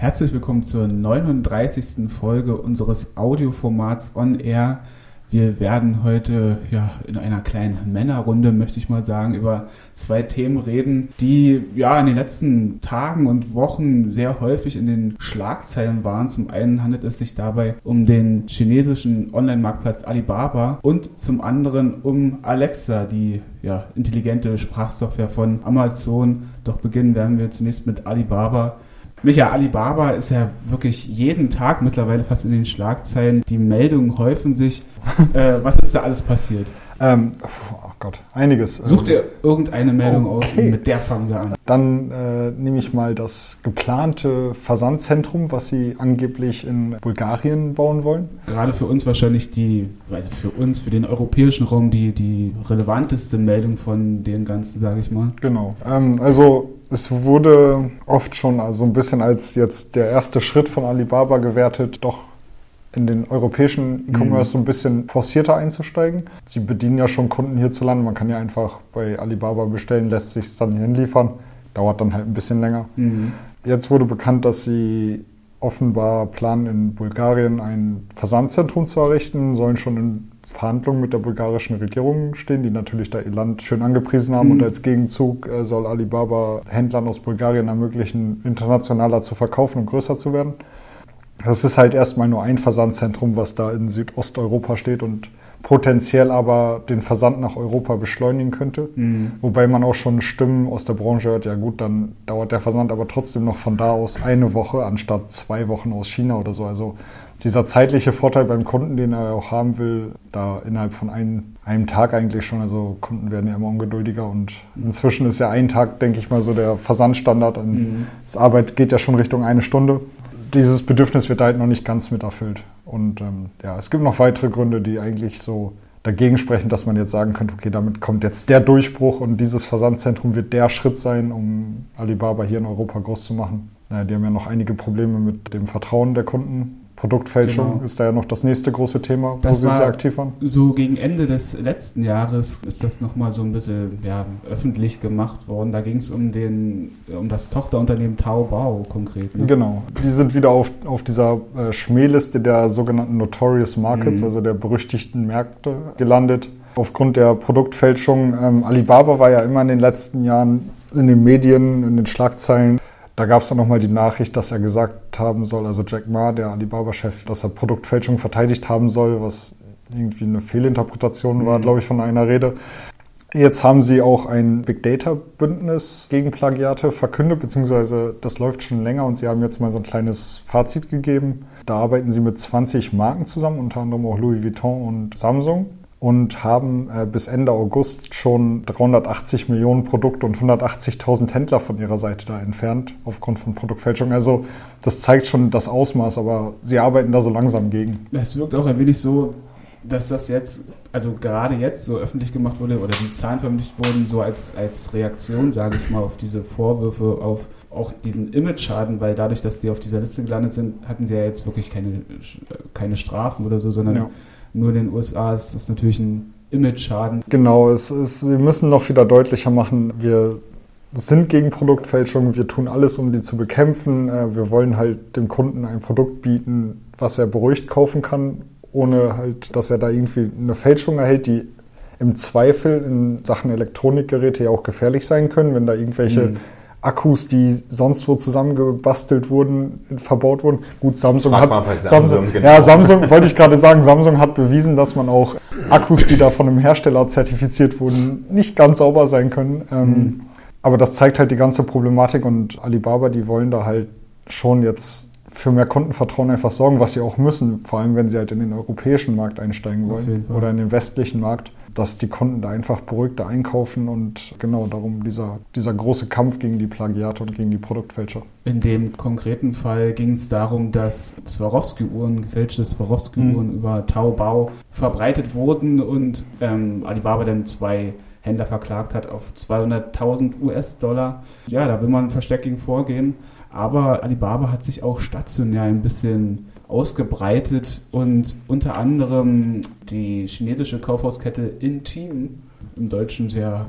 Herzlich willkommen zur 39. Folge unseres Audioformats On Air. Wir werden heute ja, in einer kleinen Männerrunde, möchte ich mal sagen, über zwei Themen reden, die ja in den letzten Tagen und Wochen sehr häufig in den Schlagzeilen waren. Zum einen handelt es sich dabei um den chinesischen Online-Marktplatz Alibaba und zum anderen um Alexa, die ja, intelligente Sprachsoftware von Amazon. Doch beginnen werden wir zunächst mit Alibaba. Micha, Alibaba ist ja wirklich jeden Tag mittlerweile fast in den Schlagzeilen. Die Meldungen häufen sich. äh, was ist da alles passiert? Ähm, oh Gott, einiges. Such dir irgendeine Meldung okay. aus und mit der fangen wir an. Dann äh, nehme ich mal das geplante Versandzentrum, was Sie angeblich in Bulgarien bauen wollen. Gerade für uns wahrscheinlich die, also für uns, für den europäischen Raum, die, die relevanteste Meldung von den ganzen, sage ich mal. Genau. Ähm, also es wurde oft schon also ein bisschen als jetzt der erste Schritt von Alibaba gewertet, doch in den europäischen E-Commerce mhm. so ein bisschen forcierter einzusteigen. Sie bedienen ja schon Kunden hierzulande. Man kann ja einfach bei Alibaba bestellen, lässt sich es dann hinliefern. Dauert dann halt ein bisschen länger. Mhm. Jetzt wurde bekannt, dass sie offenbar planen, in Bulgarien ein Versandzentrum zu errichten, sollen schon in Verhandlungen mit der bulgarischen Regierung stehen, die natürlich da ihr Land schön angepriesen haben. Mhm. Und als Gegenzug äh, soll Alibaba Händlern aus Bulgarien ermöglichen, internationaler zu verkaufen und größer zu werden. Das ist halt erstmal nur ein Versandzentrum, was da in Südosteuropa steht und potenziell aber den Versand nach Europa beschleunigen könnte. Mhm. Wobei man auch schon Stimmen aus der Branche hört, ja gut, dann dauert der Versand aber trotzdem noch von da aus eine Woche anstatt zwei Wochen aus China oder so. Also dieser zeitliche Vorteil beim Kunden, den er auch haben will, da innerhalb von ein, einem Tag eigentlich schon, also Kunden werden ja immer ungeduldiger und inzwischen ist ja ein Tag, denke ich mal, so der Versandstandard. Und mhm. Das Arbeit geht ja schon Richtung eine Stunde. Dieses Bedürfnis wird halt noch nicht ganz mit erfüllt. Und ähm, ja, es gibt noch weitere Gründe, die eigentlich so dagegen sprechen, dass man jetzt sagen könnte, okay, damit kommt jetzt der Durchbruch und dieses Versandzentrum wird der Schritt sein, um Alibaba hier in Europa groß zu machen. Naja, die haben ja noch einige Probleme mit dem Vertrauen der Kunden Produktfälschung genau. ist da ja noch das nächste große Thema, das wo Sie sehr aktiv waren. So gegen Ende des letzten Jahres ist das nochmal so ein bisschen ja, öffentlich gemacht worden. Da ging es um, um das Tochterunternehmen Taobao konkret. Ne? Genau. Die sind wieder auf, auf dieser äh, Schmähliste der sogenannten Notorious Markets, mhm. also der berüchtigten Märkte, gelandet. Aufgrund der Produktfälschung. Ähm, Alibaba war ja immer in den letzten Jahren in den Medien, in den Schlagzeilen da gab es dann nochmal die Nachricht, dass er gesagt haben soll, also Jack Ma, der Alibaba-Chef, dass er Produktfälschung verteidigt haben soll, was irgendwie eine Fehlinterpretation war, mhm. glaube ich, von einer Rede. Jetzt haben sie auch ein Big Data Bündnis gegen Plagiate verkündet, beziehungsweise das läuft schon länger und sie haben jetzt mal so ein kleines Fazit gegeben. Da arbeiten sie mit 20 Marken zusammen, unter anderem auch Louis Vuitton und Samsung und haben äh, bis Ende August schon 380 Millionen Produkte und 180.000 Händler von ihrer Seite da entfernt aufgrund von Produktfälschung. Also das zeigt schon das Ausmaß, aber sie arbeiten da so langsam gegen. Es wirkt auch ein wenig so, dass das jetzt, also gerade jetzt so öffentlich gemacht wurde oder die Zahlen veröffentlicht wurden, so als, als Reaktion, sage ich mal, auf diese Vorwürfe, auf auch diesen Image-Schaden, weil dadurch, dass die auf dieser Liste gelandet sind, hatten sie ja jetzt wirklich keine, keine Strafen oder so, sondern ja nur in den USA ist das natürlich ein Image-Schaden. Genau, es ist, sie müssen noch wieder deutlicher machen, wir sind gegen Produktfälschung, wir tun alles, um die zu bekämpfen. Äh, wir wollen halt dem Kunden ein Produkt bieten, was er beruhigt kaufen kann, ohne halt, dass er da irgendwie eine Fälschung erhält, die im Zweifel in Sachen Elektronikgeräte ja auch gefährlich sein können, wenn da irgendwelche mhm Akkus, die sonst wo zusammengebastelt wurden, verbaut wurden. Gut, Samsung Frag hat Samsung, Samsung genau. ja Samsung wollte ich gerade sagen, Samsung hat bewiesen, dass man auch Akkus, die da von einem Hersteller zertifiziert wurden, nicht ganz sauber sein können. Ähm, mhm. Aber das zeigt halt die ganze Problematik und Alibaba, die wollen da halt schon jetzt für mehr Kundenvertrauen einfach sorgen, was sie auch müssen, vor allem wenn sie halt in den europäischen Markt einsteigen wollen oder in den westlichen Markt dass die Kunden da einfach beruhigter einkaufen und genau darum dieser, dieser große Kampf gegen die Plagiate und gegen die Produktfälscher. In dem konkreten Fall ging es darum, dass Swarovski-Uhren, gefälschte Swarovski-Uhren mhm. über Taobao verbreitet wurden und ähm, Alibaba dann zwei Händler verklagt hat auf 200.000 US-Dollar. Ja, da will man versteckt gegen vorgehen. Aber Alibaba hat sich auch stationär ein bisschen ausgebreitet und unter anderem die chinesische Kaufhauskette Intim, im Deutschen sehr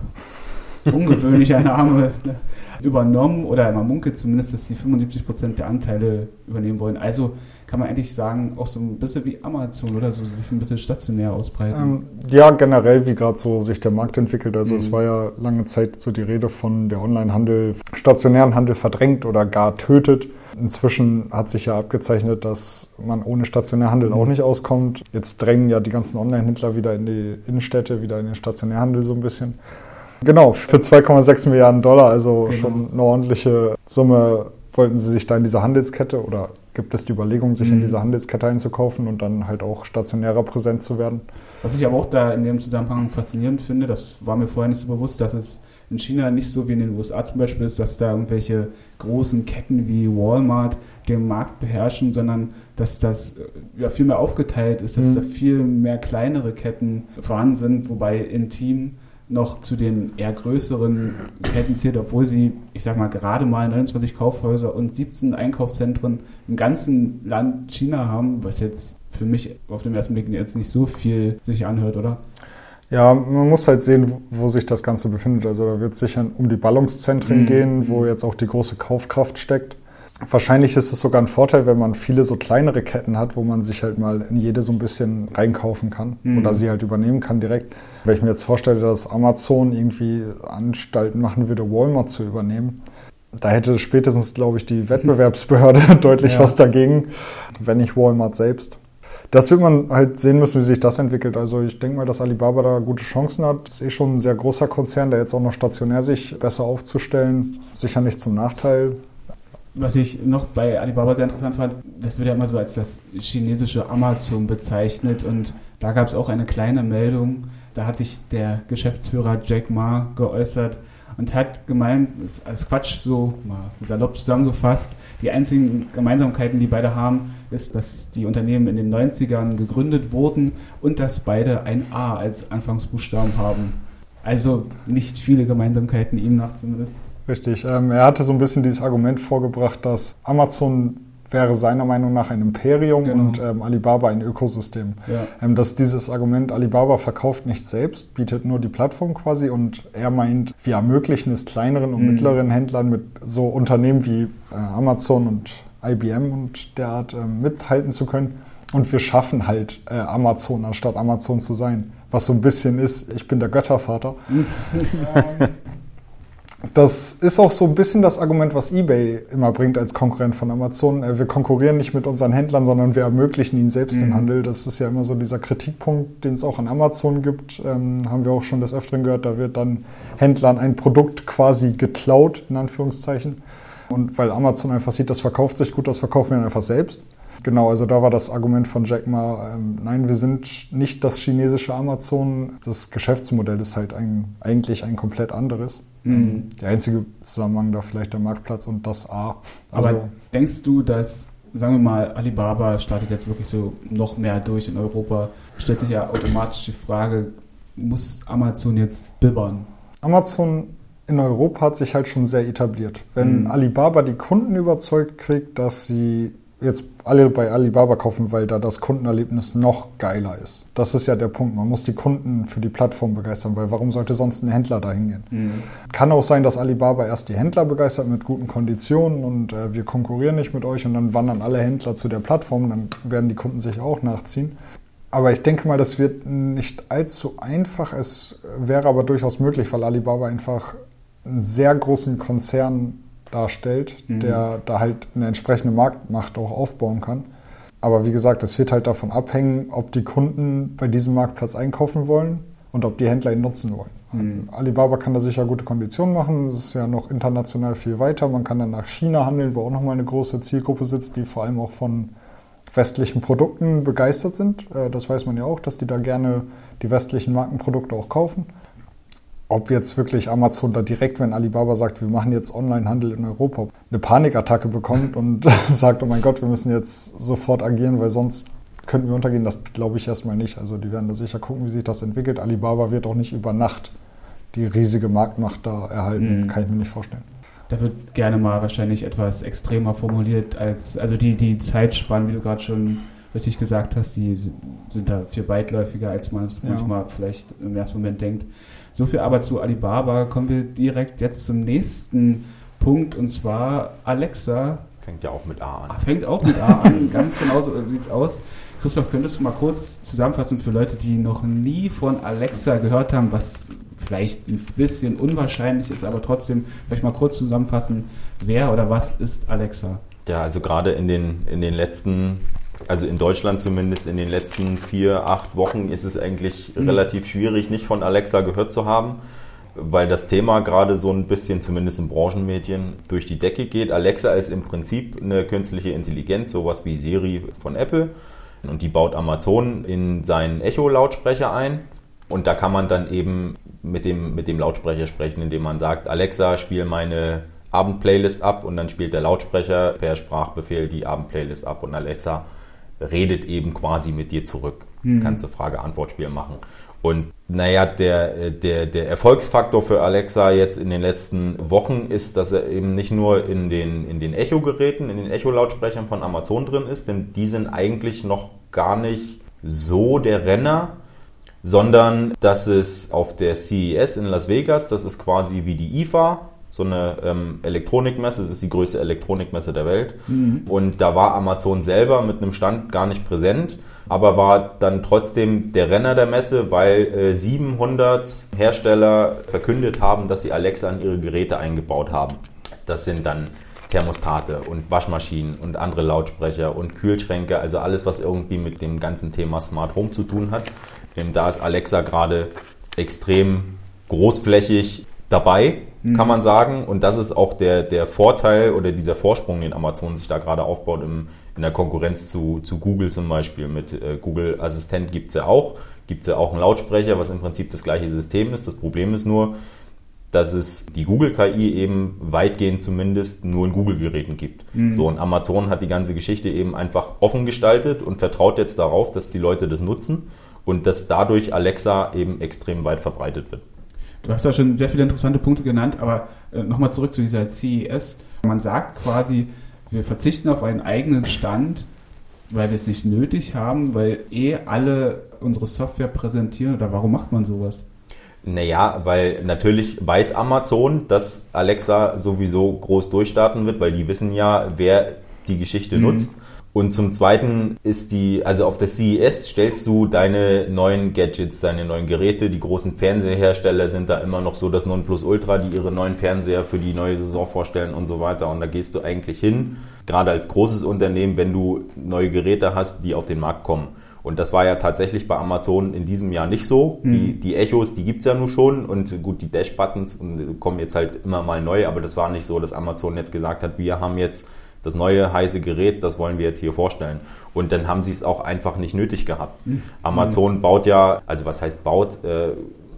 ungewöhnlicher Name, ne, übernommen oder man munkelt zumindest, dass sie 75 Prozent der Anteile übernehmen wollen. Also kann man eigentlich sagen, auch so ein bisschen wie Amazon oder so sich ein bisschen stationär ausbreiten. Ähm, ja, generell, wie gerade so sich der Markt entwickelt. Also mhm. es war ja lange Zeit so die Rede von der Onlinehandel, stationären Handel verdrängt oder gar tötet. Inzwischen hat sich ja abgezeichnet, dass man ohne Stationärhandel mhm. auch nicht auskommt. Jetzt drängen ja die ganzen Online-Händler wieder in die Innenstädte, wieder in den Stationärhandel so ein bisschen. Genau, für 2,6 Milliarden Dollar, also genau. schon eine ordentliche Summe, wollten sie sich da in diese Handelskette oder gibt es die Überlegung, sich mhm. in diese Handelskette einzukaufen und dann halt auch stationärer präsent zu werden. Was ich aber auch da in dem Zusammenhang faszinierend finde, das war mir vorher nicht so bewusst, dass es in China nicht so wie in den USA zum Beispiel ist, dass da irgendwelche großen Ketten wie Walmart den Markt beherrschen, sondern dass das ja, viel mehr aufgeteilt ist, dass mhm. da viel mehr kleinere Ketten vorhanden sind, wobei Intim noch zu den eher größeren Ketten zählt, obwohl sie, ich sag mal, gerade mal 29 Kaufhäuser und 17 Einkaufszentren im ganzen Land China haben, was jetzt für mich auf den ersten Blick jetzt nicht so viel sich anhört, oder? Ja, man muss halt sehen, wo sich das Ganze befindet. Also da wird es sicher um die Ballungszentren mhm. gehen, wo jetzt auch die große Kaufkraft steckt. Wahrscheinlich ist es sogar ein Vorteil, wenn man viele so kleinere Ketten hat, wo man sich halt mal in jede so ein bisschen reinkaufen kann mhm. oder sie halt übernehmen kann direkt. Wenn ich mir jetzt vorstelle, dass Amazon irgendwie Anstalten machen würde, Walmart zu übernehmen, da hätte spätestens, glaube ich, die Wettbewerbsbehörde deutlich ja. was dagegen, wenn nicht Walmart selbst. Das wird man halt sehen müssen, wie sich das entwickelt. Also ich denke mal, dass Alibaba da gute Chancen hat. Das ist eh schon ein sehr großer Konzern, der jetzt auch noch stationär sich besser aufzustellen. Sicher nicht zum Nachteil. Was ich noch bei Alibaba sehr interessant fand, das wird ja immer so als das chinesische Amazon bezeichnet und da gab es auch eine kleine Meldung, da hat sich der Geschäftsführer Jack Ma geäußert und hat gemeint, als Quatsch so mal salopp zusammengefasst, die einzigen Gemeinsamkeiten, die beide haben, ist, dass die Unternehmen in den 90ern gegründet wurden und dass beide ein A als Anfangsbuchstaben haben. Also nicht viele Gemeinsamkeiten ihm nach zumindest. Richtig. Ähm, er hatte so ein bisschen dieses Argument vorgebracht, dass Amazon wäre seiner Meinung nach ein Imperium genau. und ähm, Alibaba ein Ökosystem. Ja. Ähm, dass dieses Argument, Alibaba verkauft nicht selbst, bietet nur die Plattform quasi und er meint, wir ermöglichen es kleineren und mhm. mittleren Händlern mit so Unternehmen wie äh, Amazon und IBM und derart äh, mithalten zu können. Und wir schaffen halt äh, Amazon, anstatt Amazon zu sein. Was so ein bisschen ist, ich bin der Göttervater. das ist auch so ein bisschen das Argument, was eBay immer bringt als Konkurrent von Amazon. Äh, wir konkurrieren nicht mit unseren Händlern, sondern wir ermöglichen ihnen selbst mhm. den Handel. Das ist ja immer so dieser Kritikpunkt, den es auch an Amazon gibt. Ähm, haben wir auch schon des Öfteren gehört. Da wird dann Händlern ein Produkt quasi geklaut, in Anführungszeichen. Und weil Amazon einfach sieht, das verkauft sich gut, das verkaufen wir einfach selbst. Genau, also da war das Argument von Jack Ma, ähm, nein, wir sind nicht das chinesische Amazon. Das Geschäftsmodell ist halt ein, eigentlich ein komplett anderes. Mhm. Der einzige Zusammenhang da vielleicht der Marktplatz und das A. Also Aber denkst du, dass, sagen wir mal, Alibaba startet jetzt wirklich so noch mehr durch in Europa? Stellt sich ja automatisch die Frage, muss Amazon jetzt bibbern? Amazon in Europa hat sich halt schon sehr etabliert. Wenn mhm. Alibaba die Kunden überzeugt kriegt, dass sie jetzt alle bei Alibaba kaufen, weil da das Kundenerlebnis noch geiler ist. Das ist ja der Punkt. Man muss die Kunden für die Plattform begeistern, weil warum sollte sonst ein Händler da hingehen? Mhm. Kann auch sein, dass Alibaba erst die Händler begeistert mit guten Konditionen und äh, wir konkurrieren nicht mit euch und dann wandern alle Händler zu der Plattform, dann werden die Kunden sich auch nachziehen. Aber ich denke mal, das wird nicht allzu einfach. Es wäre aber durchaus möglich, weil Alibaba einfach einen sehr großen Konzern darstellt, mhm. der da halt eine entsprechende Marktmacht auch aufbauen kann. Aber wie gesagt, es wird halt davon abhängen, ob die Kunden bei diesem Marktplatz einkaufen wollen und ob die Händler ihn nutzen wollen. Mhm. Alibaba kann da sicher gute Konditionen machen. Es ist ja noch international viel weiter. Man kann dann nach China handeln, wo auch nochmal eine große Zielgruppe sitzt, die vor allem auch von westlichen Produkten begeistert sind. Äh, das weiß man ja auch, dass die da gerne die westlichen Markenprodukte auch kaufen ob jetzt wirklich Amazon da direkt, wenn Alibaba sagt, wir machen jetzt Onlinehandel in Europa, eine Panikattacke bekommt und sagt, oh mein Gott, wir müssen jetzt sofort agieren, weil sonst könnten wir untergehen, das glaube ich erstmal nicht. Also die werden da sicher gucken, wie sich das entwickelt. Alibaba wird auch nicht über Nacht die riesige Marktmacht da erhalten, mhm. kann ich mir nicht vorstellen. Da wird gerne mal wahrscheinlich etwas extremer formuliert als, also die, die Zeitspannen, wie du gerade schon richtig gesagt hast, die sind da viel weitläufiger, als man es ja. manchmal vielleicht im ersten Moment denkt. So viel aber zu Alibaba. Kommen wir direkt jetzt zum nächsten Punkt und zwar Alexa. Fängt ja auch mit A an. Fängt auch mit A an, ganz genau so sieht es aus. Christoph, könntest du mal kurz zusammenfassen für Leute, die noch nie von Alexa gehört haben, was vielleicht ein bisschen unwahrscheinlich ist, aber trotzdem vielleicht mal kurz zusammenfassen, wer oder was ist Alexa? Ja, also gerade in den, in den letzten, also in Deutschland zumindest in den letzten vier, acht Wochen ist es eigentlich mhm. relativ schwierig, nicht von Alexa gehört zu haben weil das Thema gerade so ein bisschen, zumindest in Branchenmedien, durch die Decke geht. Alexa ist im Prinzip eine künstliche Intelligenz, sowas wie Siri von Apple. Und die baut Amazon in seinen Echo-Lautsprecher ein. Und da kann man dann eben mit dem, mit dem Lautsprecher sprechen, indem man sagt, Alexa, spiel meine Abendplaylist ab und dann spielt der Lautsprecher per Sprachbefehl die Abendplaylist ab und Alexa redet eben quasi mit dir zurück. Mhm. Kannst du Frage-Antwort-Spiel machen. Und naja, der, der, der Erfolgsfaktor für Alexa jetzt in den letzten Wochen ist, dass er eben nicht nur in den, in den Echo-Geräten, in den Echo-Lautsprechern von Amazon drin ist, denn die sind eigentlich noch gar nicht so der Renner, sondern dass es auf der CES in Las Vegas, das ist quasi wie die IFA, so eine ähm, Elektronikmesse, das ist die größte Elektronikmesse der Welt. Mhm. Und da war Amazon selber mit einem Stand gar nicht präsent aber war dann trotzdem der Renner der Messe, weil äh, 700 Hersteller verkündet haben, dass sie Alexa in ihre Geräte eingebaut haben. Das sind dann Thermostate und Waschmaschinen und andere Lautsprecher und Kühlschränke, also alles, was irgendwie mit dem ganzen Thema Smart Home zu tun hat. Ähm, da ist Alexa gerade extrem großflächig dabei, mhm. kann man sagen. Und das ist auch der, der Vorteil oder dieser Vorsprung, den Amazon sich da gerade aufbaut im, in der Konkurrenz zu, zu Google zum Beispiel. Mit äh, Google Assistent gibt es ja auch. Gibt es ja auch einen Lautsprecher, was im Prinzip das gleiche System ist. Das Problem ist nur, dass es die Google-KI eben weitgehend zumindest nur in Google-Geräten gibt. Mhm. So, und Amazon hat die ganze Geschichte eben einfach offen gestaltet und vertraut jetzt darauf, dass die Leute das nutzen und dass dadurch Alexa eben extrem weit verbreitet wird. Du hast ja schon sehr viele interessante Punkte genannt, aber äh, nochmal zurück zu dieser CES. Man sagt quasi, wir verzichten auf einen eigenen Stand, weil wir es nicht nötig haben, weil eh alle unsere Software präsentieren. Oder warum macht man sowas? Naja, weil natürlich weiß Amazon, dass Alexa sowieso groß durchstarten wird, weil die wissen ja, wer die Geschichte mhm. nutzt. Und zum Zweiten ist die, also auf der CES stellst du deine neuen Gadgets, deine neuen Geräte. Die großen Fernseherhersteller sind da immer noch so das Nonplusultra, die ihre neuen Fernseher für die neue Saison vorstellen und so weiter. Und da gehst du eigentlich hin, gerade als großes Unternehmen, wenn du neue Geräte hast, die auf den Markt kommen. Und das war ja tatsächlich bei Amazon in diesem Jahr nicht so. Mhm. Die, die Echos, die gibt's ja nun schon und gut, die Dash-Buttons kommen jetzt halt immer mal neu, aber das war nicht so, dass Amazon jetzt gesagt hat, wir haben jetzt das neue heiße Gerät, das wollen wir jetzt hier vorstellen. Und dann haben sie es auch einfach nicht nötig gehabt. Mhm. Amazon baut ja, also was heißt baut, äh,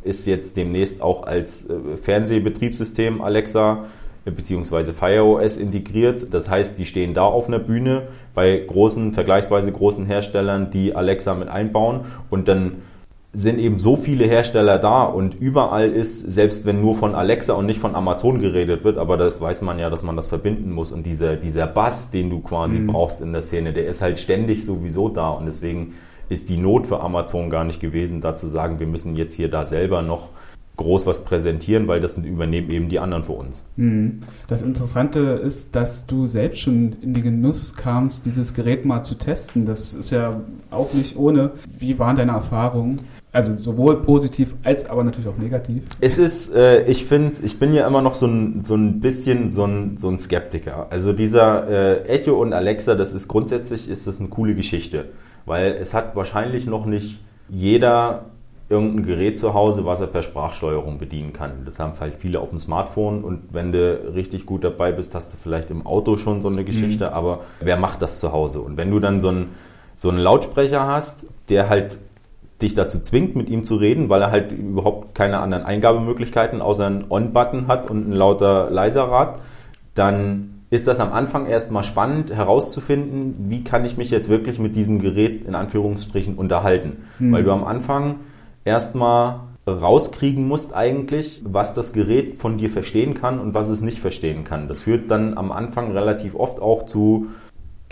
ist jetzt demnächst auch als äh, Fernsehbetriebssystem Alexa äh, beziehungsweise FireOS integriert. Das heißt, die stehen da auf einer Bühne bei großen, vergleichsweise großen Herstellern, die Alexa mit einbauen und dann sind eben so viele Hersteller da und überall ist, selbst wenn nur von Alexa und nicht von Amazon geredet wird, aber das weiß man ja, dass man das verbinden muss und dieser, dieser Bass, den du quasi mhm. brauchst in der Szene, der ist halt ständig sowieso da und deswegen ist die Not für Amazon gar nicht gewesen, da zu sagen, wir müssen jetzt hier da selber noch groß was präsentieren, weil das übernehmen eben die anderen für uns. Mhm. Das Interessante ist, dass du selbst schon in den Genuss kamst, dieses Gerät mal zu testen. Das ist ja auch nicht ohne. Wie waren deine Erfahrungen? Also sowohl positiv als aber natürlich auch negativ. Es ist, äh, ich finde, ich bin ja immer noch so ein, so ein bisschen so ein, so ein Skeptiker. Also dieser äh, Echo und Alexa, das ist grundsätzlich ist das eine coole Geschichte, weil es hat wahrscheinlich noch nicht jeder irgendein Gerät zu Hause, was er per Sprachsteuerung bedienen kann. Das haben halt viele auf dem Smartphone und wenn du richtig gut dabei bist, hast du vielleicht im Auto schon so eine Geschichte, mhm. aber wer macht das zu Hause? Und wenn du dann so einen, so einen Lautsprecher hast, der halt dich dazu zwingt, mit ihm zu reden, weil er halt überhaupt keine anderen Eingabemöglichkeiten außer einen On-Button hat und ein lauter leiser Rad, dann ist das am Anfang erstmal spannend herauszufinden, wie kann ich mich jetzt wirklich mit diesem Gerät in Anführungsstrichen unterhalten. Mhm. Weil du am Anfang erstmal rauskriegen musst eigentlich, was das Gerät von dir verstehen kann und was es nicht verstehen kann. Das führt dann am Anfang relativ oft auch zu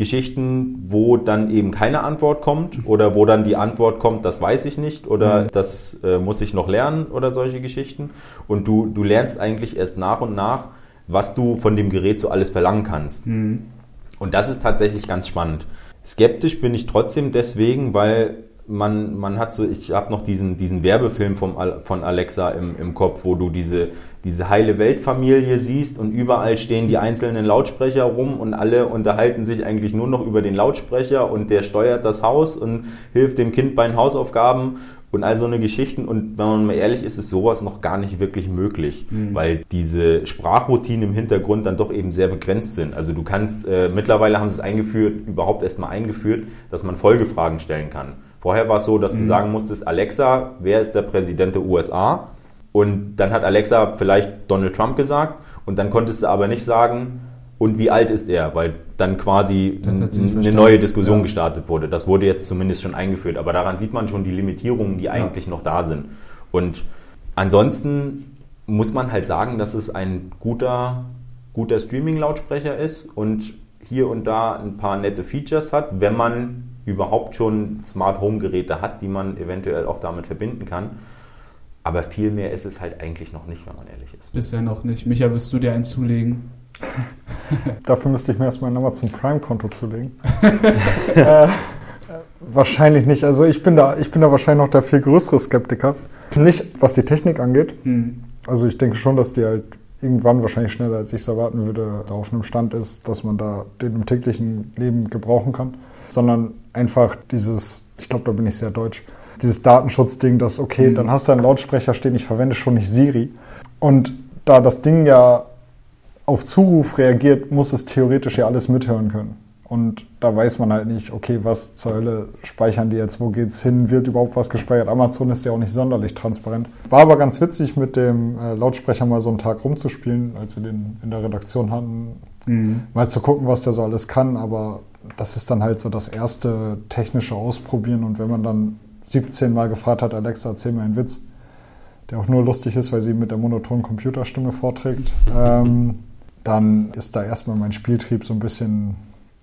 Geschichten, wo dann eben keine Antwort kommt oder wo dann die Antwort kommt, das weiß ich nicht oder mhm. das äh, muss ich noch lernen oder solche Geschichten. Und du, du lernst eigentlich erst nach und nach, was du von dem Gerät so alles verlangen kannst. Mhm. Und das ist tatsächlich ganz spannend. Skeptisch bin ich trotzdem deswegen, weil man, man hat so, ich habe noch diesen, diesen Werbefilm vom, von Alexa im, im Kopf, wo du diese, diese heile Weltfamilie siehst und überall stehen die einzelnen Lautsprecher rum und alle unterhalten sich eigentlich nur noch über den Lautsprecher und der steuert das Haus und hilft dem Kind bei den Hausaufgaben und all so eine Geschichten. Und wenn man mal ehrlich ist, ist sowas noch gar nicht wirklich möglich, mhm. weil diese Sprachroutinen im Hintergrund dann doch eben sehr begrenzt sind. Also du kannst, äh, mittlerweile haben sie es eingeführt, überhaupt erst mal eingeführt, dass man Folgefragen stellen kann. Vorher war es so, dass du mhm. sagen musstest, Alexa, wer ist der Präsident der USA? Und dann hat Alexa vielleicht Donald Trump gesagt und dann konntest du aber nicht sagen, und wie alt ist er, weil dann quasi eine neue Diskussion ja. gestartet wurde. Das wurde jetzt zumindest schon eingeführt, aber daran sieht man schon die Limitierungen, die eigentlich ja. noch da sind. Und ansonsten muss man halt sagen, dass es ein guter, guter Streaming-Lautsprecher ist und hier und da ein paar nette Features hat, wenn man überhaupt schon Smart Home Geräte hat, die man eventuell auch damit verbinden kann. Aber viel mehr ist es halt eigentlich noch nicht, wenn man ehrlich ist. Bisher noch nicht. Micha, wirst du dir einen zulegen? Dafür müsste ich mir erstmal ein Amazon Prime-Konto zulegen. äh, wahrscheinlich nicht. Also ich bin da, ich bin da wahrscheinlich noch der viel größere Skeptiker. Nicht, was die Technik angeht. Hm. Also ich denke schon, dass die halt irgendwann wahrscheinlich schneller, als ich es erwarten würde, auf einem Stand ist, dass man da den im täglichen Leben gebrauchen kann. Sondern einfach dieses, ich glaube, da bin ich sehr deutsch, dieses Datenschutzding, dass, okay, mhm. dann hast du einen Lautsprecher stehen, ich verwende schon nicht Siri. Und da das Ding ja auf Zuruf reagiert, muss es theoretisch ja alles mithören können. Und da weiß man halt nicht, okay, was zur Hölle speichern die jetzt, wo geht's hin, wird überhaupt was gespeichert. Amazon ist ja auch nicht sonderlich transparent. War aber ganz witzig, mit dem äh, Lautsprecher mal so einen Tag rumzuspielen, als wir den in der Redaktion hatten. Mhm. Mal zu gucken, was der so alles kann. Aber das ist dann halt so das erste technische Ausprobieren. Und wenn man dann 17 Mal gefragt hat, Alexa, erzähl mir einen Witz, der auch nur lustig ist, weil sie mit der monotonen Computerstimme vorträgt, ähm, dann ist da erstmal mein Spieltrieb so ein bisschen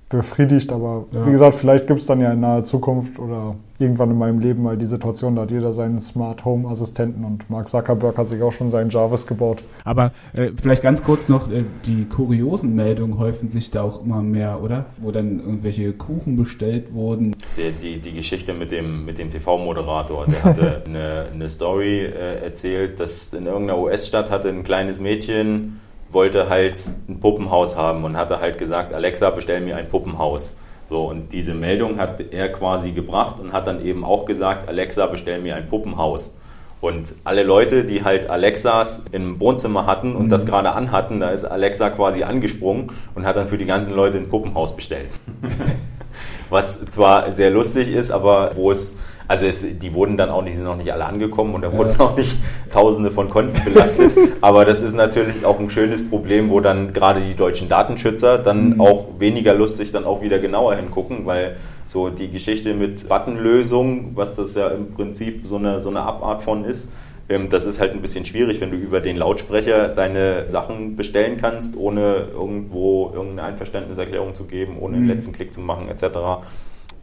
befriedigt. Aber ja. wie gesagt, vielleicht gibt es dann ja in naher Zukunft oder irgendwann in meinem Leben mal die Situation, da hat jeder seinen Smart Home Assistenten und Mark Zuckerberg hat sich auch schon seinen Jarvis gebaut. Aber äh, vielleicht ganz kurz noch, äh, die kuriosen Meldungen häufen sich da auch immer mehr, oder? Wo dann irgendwelche Kuchen bestellt wurden. Die, die, die Geschichte mit dem, mit dem TV-Moderator, der hatte eine, eine Story äh, erzählt, dass in irgendeiner US-Stadt hatte ein kleines Mädchen wollte halt ein Puppenhaus haben und hatte halt gesagt, Alexa, bestell mir ein Puppenhaus. So, und diese Meldung hat er quasi gebracht und hat dann eben auch gesagt, Alexa, bestell mir ein Puppenhaus. Und alle Leute, die halt Alexas im Wohnzimmer hatten und mhm. das gerade anhatten, da ist Alexa quasi angesprungen und hat dann für die ganzen Leute ein Puppenhaus bestellt. Was zwar sehr lustig ist, aber wo es also es, die wurden dann auch nicht, sind noch nicht alle angekommen und da wurden ja. auch nicht Tausende von Konten belastet. Aber das ist natürlich auch ein schönes Problem, wo dann gerade die deutschen Datenschützer dann mhm. auch weniger lustig dann auch wieder genauer hingucken, weil so die Geschichte mit Buttonlösung, was das ja im Prinzip so eine, so eine Abart von ist, ähm, das ist halt ein bisschen schwierig, wenn du über den Lautsprecher deine Sachen bestellen kannst, ohne irgendwo irgendeine Einverständniserklärung zu geben, ohne den mhm. letzten Klick zu machen etc.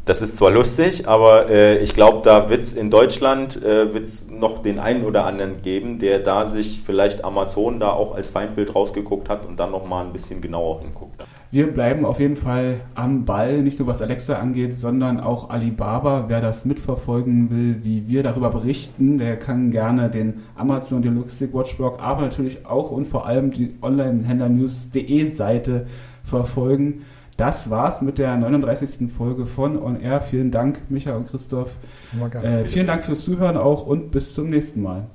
Das ist zwar lustig, aber äh, ich glaube, da wird es in Deutschland äh, wird's noch den einen oder anderen geben, der da sich vielleicht Amazon da auch als Feindbild rausgeguckt hat und dann nochmal ein bisschen genauer hinguckt. Wir bleiben auf jeden Fall am Ball, nicht nur was Alexa angeht, sondern auch Alibaba. Wer das mitverfolgen will, wie wir darüber berichten, der kann gerne den Amazon, den Logistik Watchblog, aber natürlich auch und vor allem die Online-Händler-News.de Seite verfolgen. Das war's mit der 39. Folge von On Air. Vielen Dank, Micha und Christoph. Äh, vielen Dank fürs Zuhören auch und bis zum nächsten Mal.